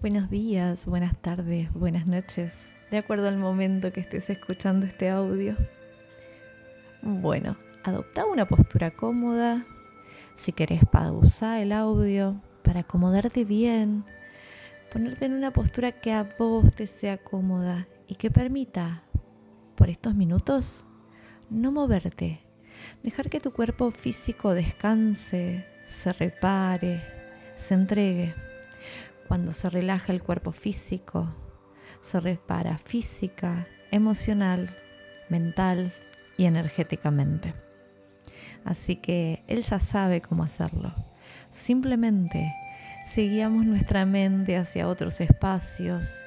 Buenos días, buenas tardes, buenas noches, de acuerdo al momento que estés escuchando este audio. Bueno, adopta una postura cómoda. Si querés pausar el audio para acomodarte bien, ponerte en una postura que a vos te sea cómoda y que permita, por estos minutos, no moverte. Dejar que tu cuerpo físico descanse, se repare, se entregue. Cuando se relaja el cuerpo físico, se repara física, emocional, mental y energéticamente. Así que él ya sabe cómo hacerlo. Simplemente si guiamos nuestra mente hacia otros espacios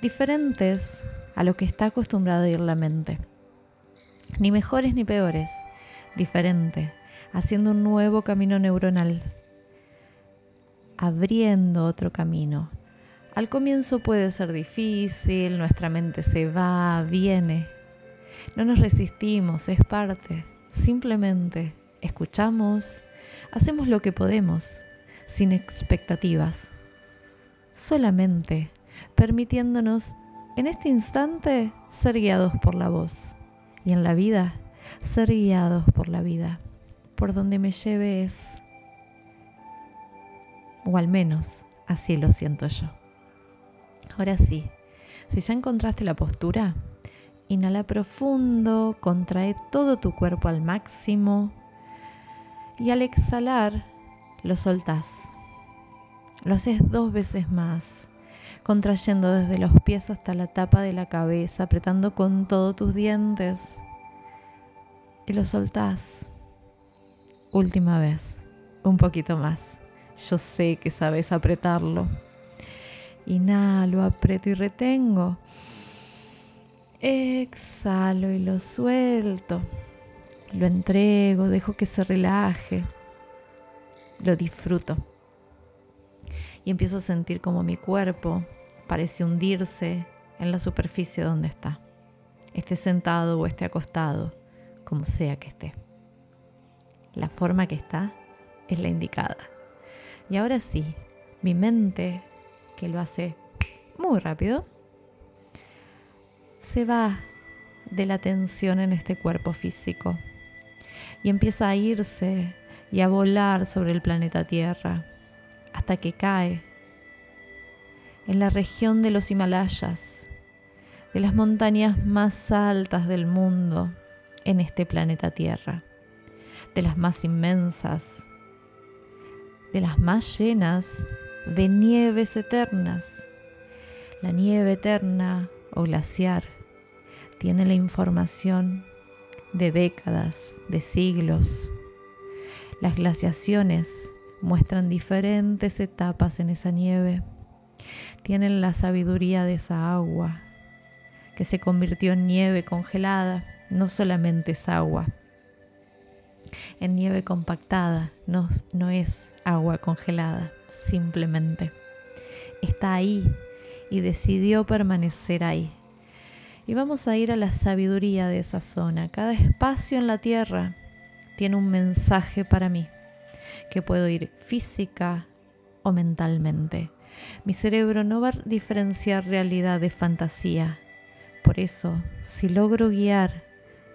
diferentes a lo que está acostumbrado a ir la mente. Ni mejores ni peores, diferente, haciendo un nuevo camino neuronal abriendo otro camino. Al comienzo puede ser difícil, nuestra mente se va, viene. No nos resistimos, es parte. Simplemente escuchamos, hacemos lo que podemos, sin expectativas. Solamente permitiéndonos en este instante ser guiados por la voz. Y en la vida, ser guiados por la vida. Por donde me lleve es o al menos así lo siento yo. Ahora sí, si ya encontraste la postura, inhala profundo, contrae todo tu cuerpo al máximo y al exhalar lo soltás. Lo haces dos veces más, contrayendo desde los pies hasta la tapa de la cabeza, apretando con todos tus dientes y lo soltás. Última vez, un poquito más. Yo sé que sabes apretarlo. Inhalo, aprieto y retengo. Exhalo y lo suelto. Lo entrego, dejo que se relaje. Lo disfruto. Y empiezo a sentir como mi cuerpo parece hundirse en la superficie donde está. Esté sentado o esté acostado, como sea que esté. La forma que está es la indicada. Y ahora sí, mi mente, que lo hace muy rápido, se va de la tensión en este cuerpo físico y empieza a irse y a volar sobre el planeta Tierra hasta que cae en la región de los Himalayas, de las montañas más altas del mundo en este planeta Tierra, de las más inmensas, de las más llenas de nieves eternas. La nieve eterna o glaciar tiene la información de décadas, de siglos. Las glaciaciones muestran diferentes etapas en esa nieve. Tienen la sabiduría de esa agua que se convirtió en nieve congelada. No solamente es agua, en nieve compactada, no, no es agua congelada, simplemente está ahí y decidió permanecer ahí. Y vamos a ir a la sabiduría de esa zona. Cada espacio en la tierra tiene un mensaje para mí, que puedo ir física o mentalmente. Mi cerebro no va a diferenciar realidad de fantasía. Por eso, si logro guiar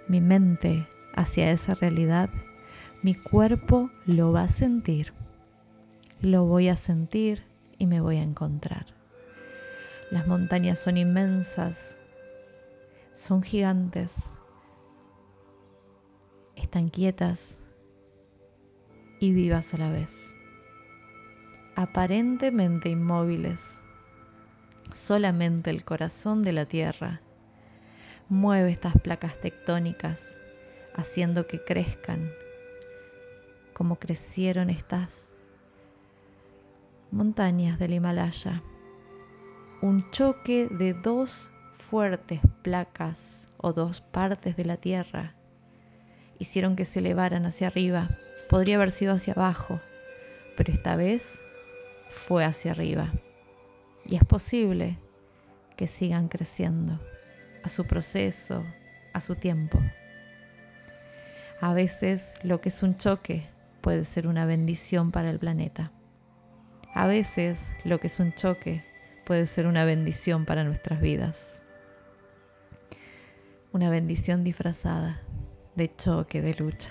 mi mente hacia esa realidad, mi cuerpo lo va a sentir. Lo voy a sentir y me voy a encontrar. Las montañas son inmensas, son gigantes, están quietas y vivas a la vez. Aparentemente inmóviles, solamente el corazón de la Tierra mueve estas placas tectónicas, haciendo que crezcan como crecieron estas montañas del Himalaya. Un choque de dos fuertes placas o dos partes de la Tierra hicieron que se elevaran hacia arriba. Podría haber sido hacia abajo, pero esta vez fue hacia arriba. Y es posible que sigan creciendo a su proceso, a su tiempo. A veces lo que es un choque puede ser una bendición para el planeta. A veces lo que es un choque puede ser una bendición para nuestras vidas. Una bendición disfrazada de choque, de lucha.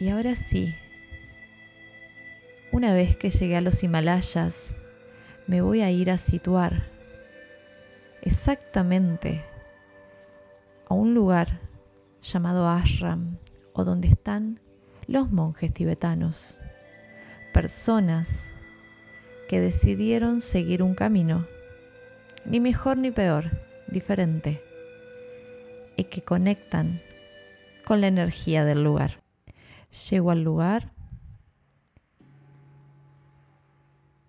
Y ahora sí, una vez que llegué a los Himalayas, me voy a ir a situar exactamente a un lugar llamado Ashram o donde están los monjes tibetanos, personas que decidieron seguir un camino, ni mejor ni peor, diferente, y que conectan con la energía del lugar. Llego al lugar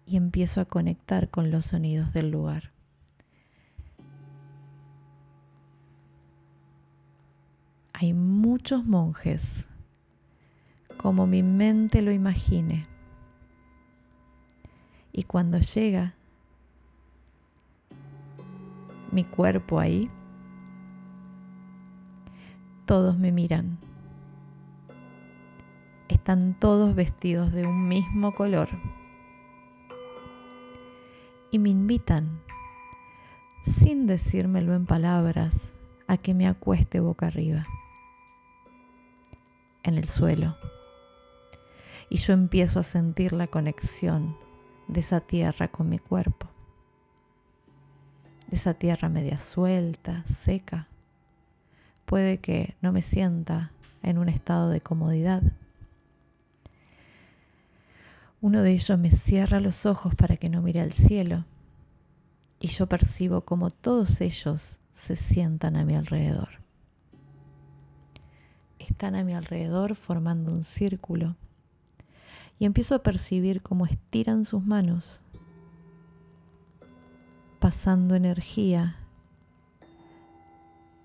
y empiezo a conectar con los sonidos del lugar. Hay muchos monjes, como mi mente lo imagine. Y cuando llega mi cuerpo ahí, todos me miran. Están todos vestidos de un mismo color y me invitan, sin decírmelo en palabras, a que me acueste boca arriba, en el suelo. Y yo empiezo a sentir la conexión de esa tierra con mi cuerpo, de esa tierra media suelta, seca. Puede que no me sienta en un estado de comodidad. Uno de ellos me cierra los ojos para que no mire al cielo y yo percibo como todos ellos se sientan a mi alrededor. Están a mi alrededor formando un círculo y empiezo a percibir cómo estiran sus manos, pasando energía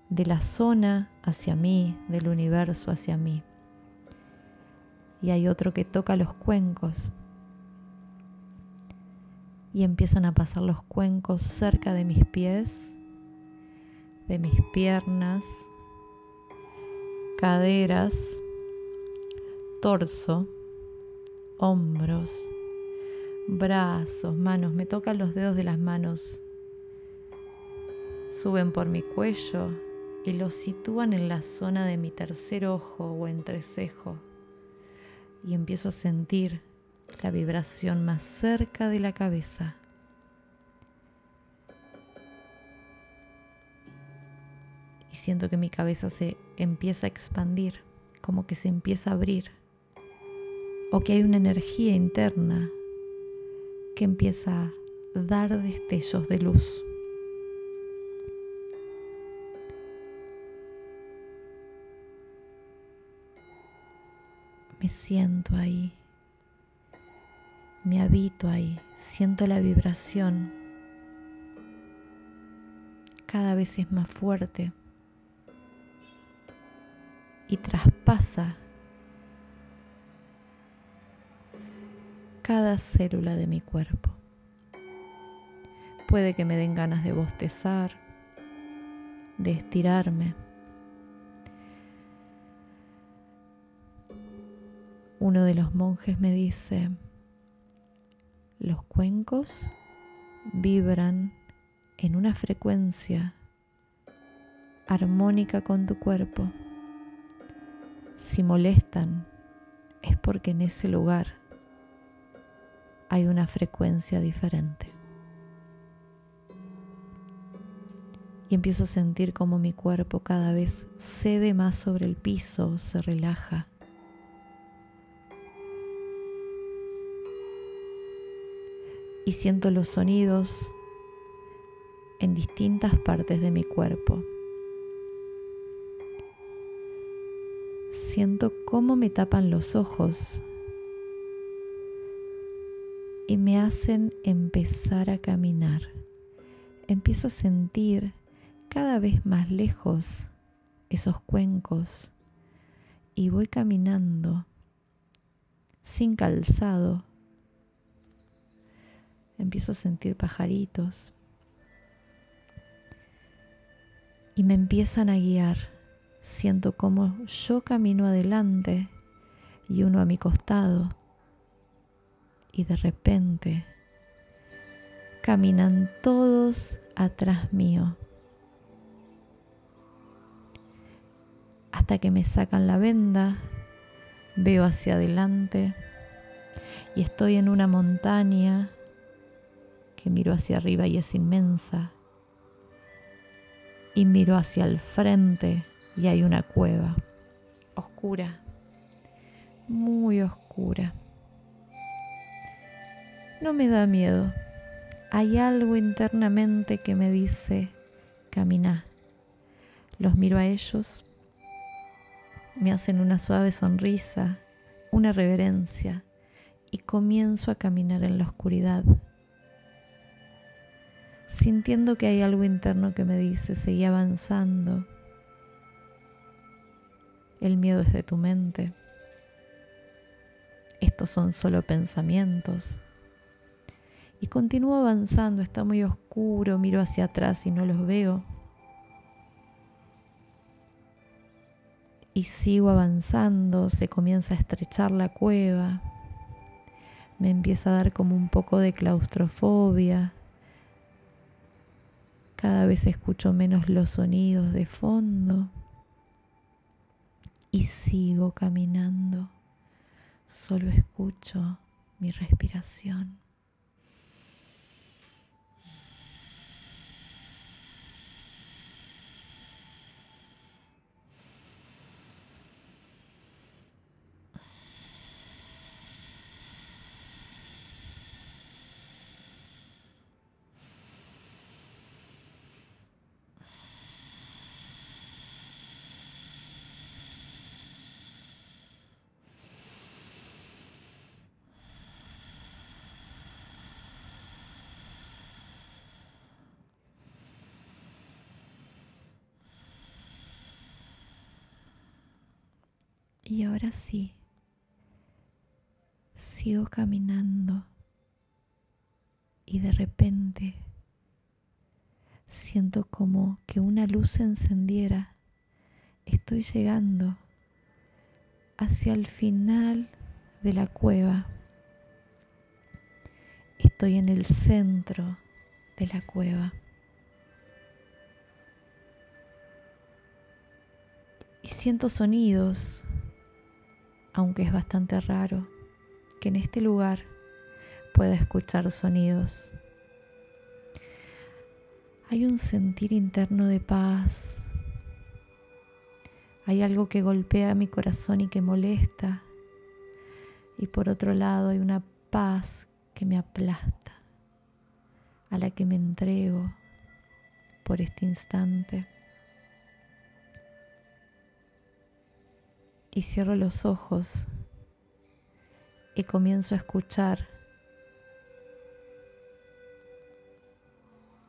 de la zona hacia mí, del universo hacia mí. Y hay otro que toca los cuencos y empiezan a pasar los cuencos cerca de mis pies, de mis piernas, caderas, torso, hombros, brazos, manos. Me tocan los dedos de las manos. Suben por mi cuello y los sitúan en la zona de mi tercer ojo o entrecejo. Y empiezo a sentir la vibración más cerca de la cabeza. Siento que mi cabeza se empieza a expandir, como que se empieza a abrir, o que hay una energía interna que empieza a dar destellos de luz. Me siento ahí me habito ahí, siento la vibración. Cada vez es más fuerte y traspasa cada célula de mi cuerpo. Puede que me den ganas de bostezar, de estirarme. Uno de los monjes me dice, los cuencos vibran en una frecuencia armónica con tu cuerpo. Si molestan, es porque en ese lugar hay una frecuencia diferente. Y empiezo a sentir como mi cuerpo cada vez cede más sobre el piso, se relaja. y siento los sonidos en distintas partes de mi cuerpo. Siento cómo me tapan los ojos y me hacen empezar a caminar. Empiezo a sentir cada vez más lejos esos cuencos y voy caminando sin calzado empiezo a sentir pajaritos y me empiezan a guiar. Siento como yo camino adelante y uno a mi costado y de repente caminan todos atrás mío. Hasta que me sacan la venda, veo hacia adelante y estoy en una montaña que miro hacia arriba y es inmensa. Y miro hacia el frente y hay una cueva oscura, muy oscura. No me da miedo. Hay algo internamente que me dice, camina. Los miro a ellos, me hacen una suave sonrisa, una reverencia y comienzo a caminar en la oscuridad, sintiendo que hay algo interno que me dice, seguí avanzando. El miedo es de tu mente. Estos son solo pensamientos. Y continúo avanzando, está muy oscuro, miro hacia atrás y no los veo. Y sigo avanzando, se comienza a estrechar la cueva, me empieza a dar como un poco de claustrofobia. Cada vez escucho menos los sonidos de fondo y sigo caminando. Solo escucho mi respiración. Y ahora sí, sigo caminando y de repente siento como que una luz se encendiera. Estoy llegando hacia el final de la cueva. Estoy en el centro de la cueva. Y siento sonidos aunque es bastante raro que en este lugar pueda escuchar sonidos. Hay un sentir interno de paz. Hay algo que golpea mi corazón y que molesta. Y por otro lado hay una paz que me aplasta, a la que me entrego por este instante. Y cierro los ojos y comienzo a escuchar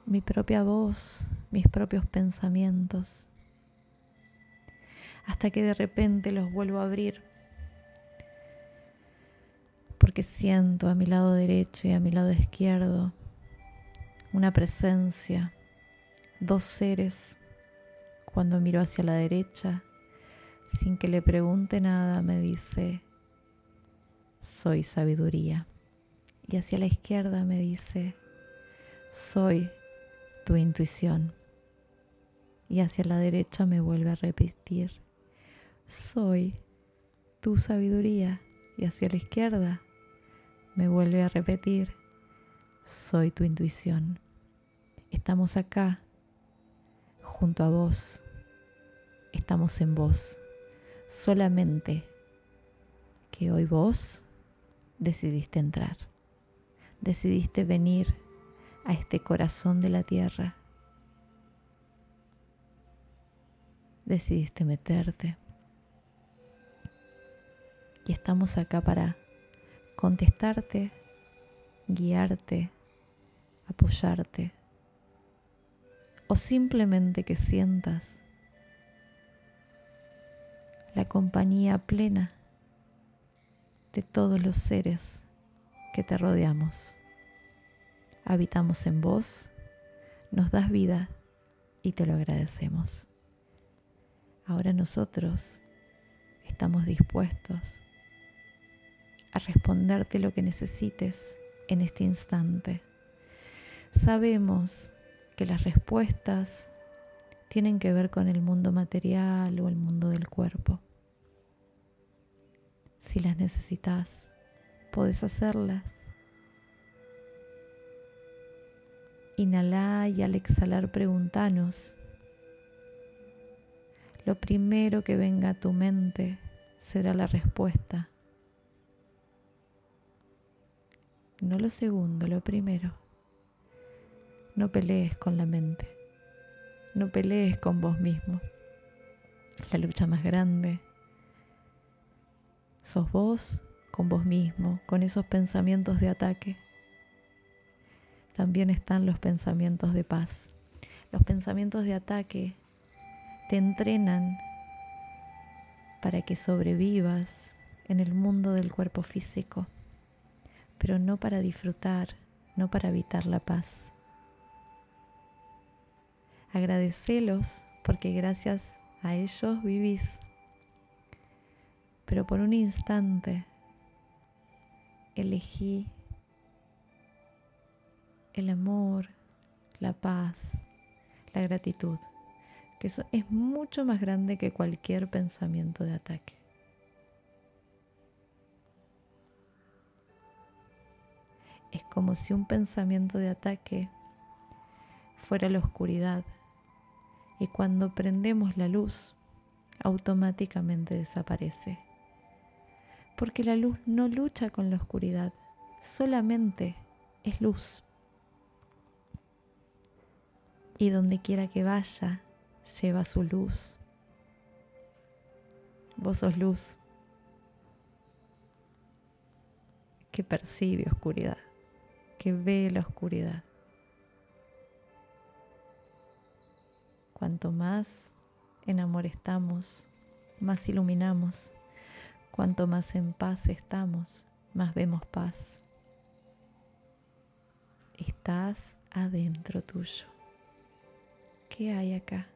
mi propia voz, mis propios pensamientos, hasta que de repente los vuelvo a abrir, porque siento a mi lado derecho y a mi lado izquierdo una presencia, dos seres, cuando miro hacia la derecha sin que le pregunte nada, me dice, soy sabiduría. Y hacia la izquierda me dice, soy tu intuición. Y hacia la derecha me vuelve a repetir, soy tu sabiduría. Y hacia la izquierda me vuelve a repetir, soy tu intuición. Estamos acá, junto a vos. Estamos en vos solamente que hoy vos decidiste entrar, decidiste venir a este corazón de la tierra, decidiste meterte. Y estamos acá para contestarte, guiarte, apoyarte, o simplemente que sientas la compañía plena de todos los seres que te rodeamos. Habitamos en vos, nos das vida y te lo agradecemos. Ahora nosotros estamos dispuestos a responderte lo que necesites en este instante. Sabemos que las respuestas tienen que ver con el mundo material o el mundo del cuerpo. Si las necesitas, puedes hacerlas. Inhala y al exhalar preguntanos. Lo primero que venga a tu mente será la respuesta. No lo segundo, lo primero. No pelees con la mente. No pelees con vos mismo. La lucha más grande. Sos vos con vos mismo, con esos pensamientos de ataque. También están los pensamientos de paz. Los pensamientos de ataque te entrenan para que sobrevivas en el mundo del cuerpo físico, pero no para disfrutar, no para evitar la paz. Agradecelos porque gracias a ellos vivís. Pero por un instante elegí el amor, la paz, la gratitud, que eso es mucho más grande que cualquier pensamiento de ataque. Es como si un pensamiento de ataque fuera la oscuridad y cuando prendemos la luz automáticamente desaparece. Porque la luz no lucha con la oscuridad, solamente es luz. Y donde quiera que vaya, lleva su luz. Vos sos luz que percibe oscuridad, que ve la oscuridad. Cuanto más en amor estamos, más iluminamos. Cuanto más en paz estamos, más vemos paz. Estás adentro tuyo. ¿Qué hay acá?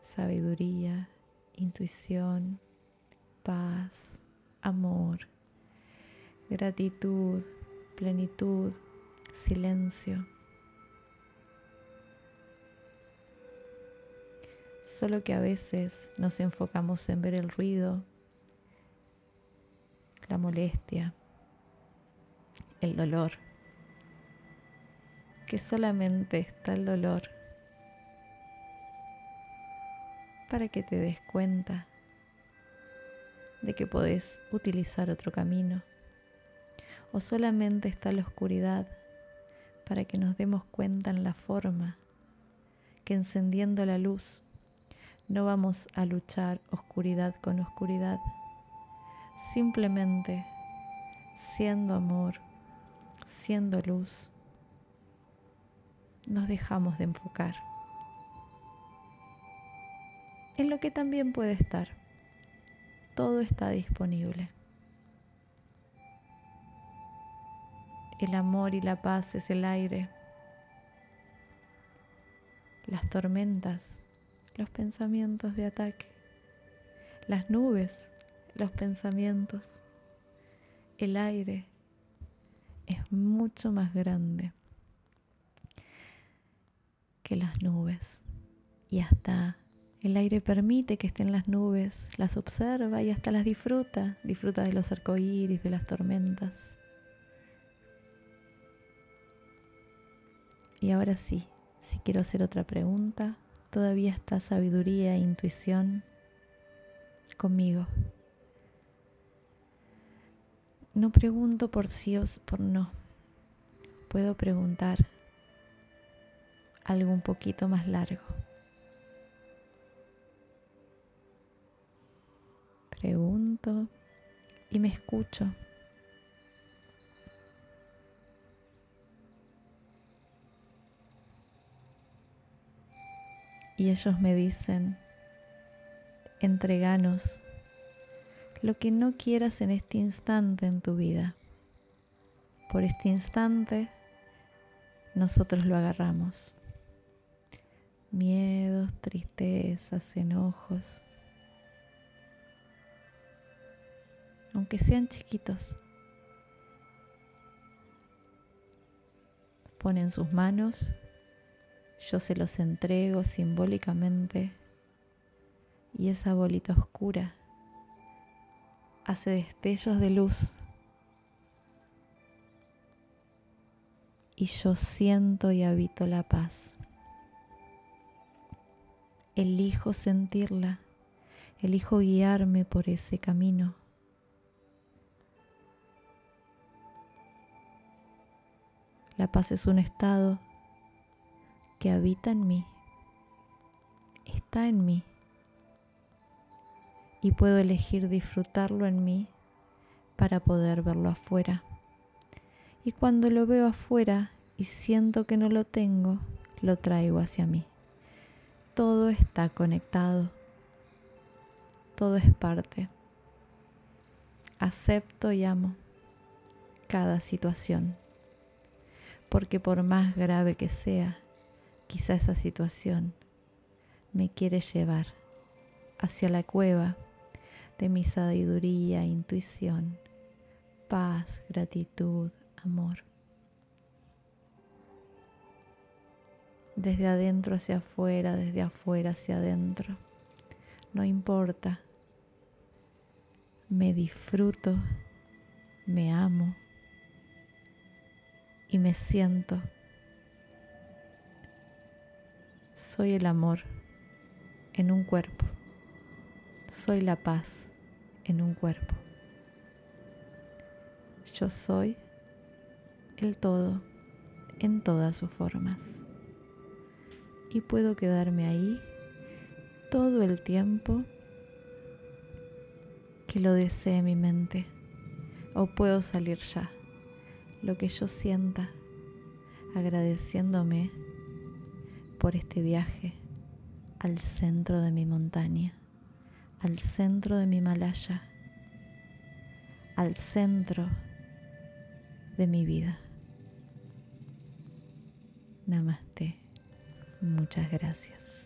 Sabiduría, intuición, paz, amor, gratitud, plenitud, silencio. Solo que a veces nos enfocamos en ver el ruido, la molestia, el dolor, que solamente está el dolor para que te des cuenta de que podés utilizar otro camino. O solamente está la oscuridad para que nos demos cuenta en la forma que encendiendo la luz no vamos a luchar oscuridad con oscuridad, simplemente siendo amor, siendo luz, nos dejamos de enfocar en lo que también puede estar. Todo está disponible. El amor y la paz es el aire. Las tormentas los pensamientos de ataque, las nubes, los pensamientos, el aire es mucho más grande que las nubes. Y hasta el aire permite que estén las nubes, las observa y hasta las disfruta, disfruta de los arcoíris, de las tormentas. Y ahora sí, si quiero hacer otra pregunta, todavía está sabiduría e intuición conmigo. No pregunto por sí o por no. Puedo preguntar algo un poquito más largo. Pregunto y me escucho. Y ellos me dicen, entreganos lo que no quieras en este instante en tu vida. Por este instante nosotros lo agarramos. Miedos, tristezas, enojos, aunque sean chiquitos. Ponen sus manos, yo se los entrego simbólicamente y esa bolita oscura hace destellos de luz y yo siento y habito la paz. Elijo sentirla, elijo guiarme por ese camino. La paz es un estado que habita en mí, está en mí y puedo elegir disfrutarlo en mí para poder verlo afuera. Y cuando lo veo afuera y siento que no lo tengo, lo traigo hacia mí. Todo está conectado. Todo es parte. Acepto y amo cada situación. Porque por más grave que sea, quizá esa situación me quiere llevar hacia la cueva de mi sabiduría, intuición, paz, gratitud, amor. Desde adentro hacia afuera, desde afuera hacia adentro. No importa. Me disfruto, me amo y me siento. Soy el amor en un cuerpo. Soy la paz en un cuerpo. Yo soy el todo en todas sus formas. Y puedo quedarme ahí todo el tiempo que lo desee mi mente. O puedo salir ya, lo que yo sienta, agradeciéndome por este viaje al centro de mi montaña, al centro de mi Malaya, al centro de mi vida. Namaste. Muchas gracias.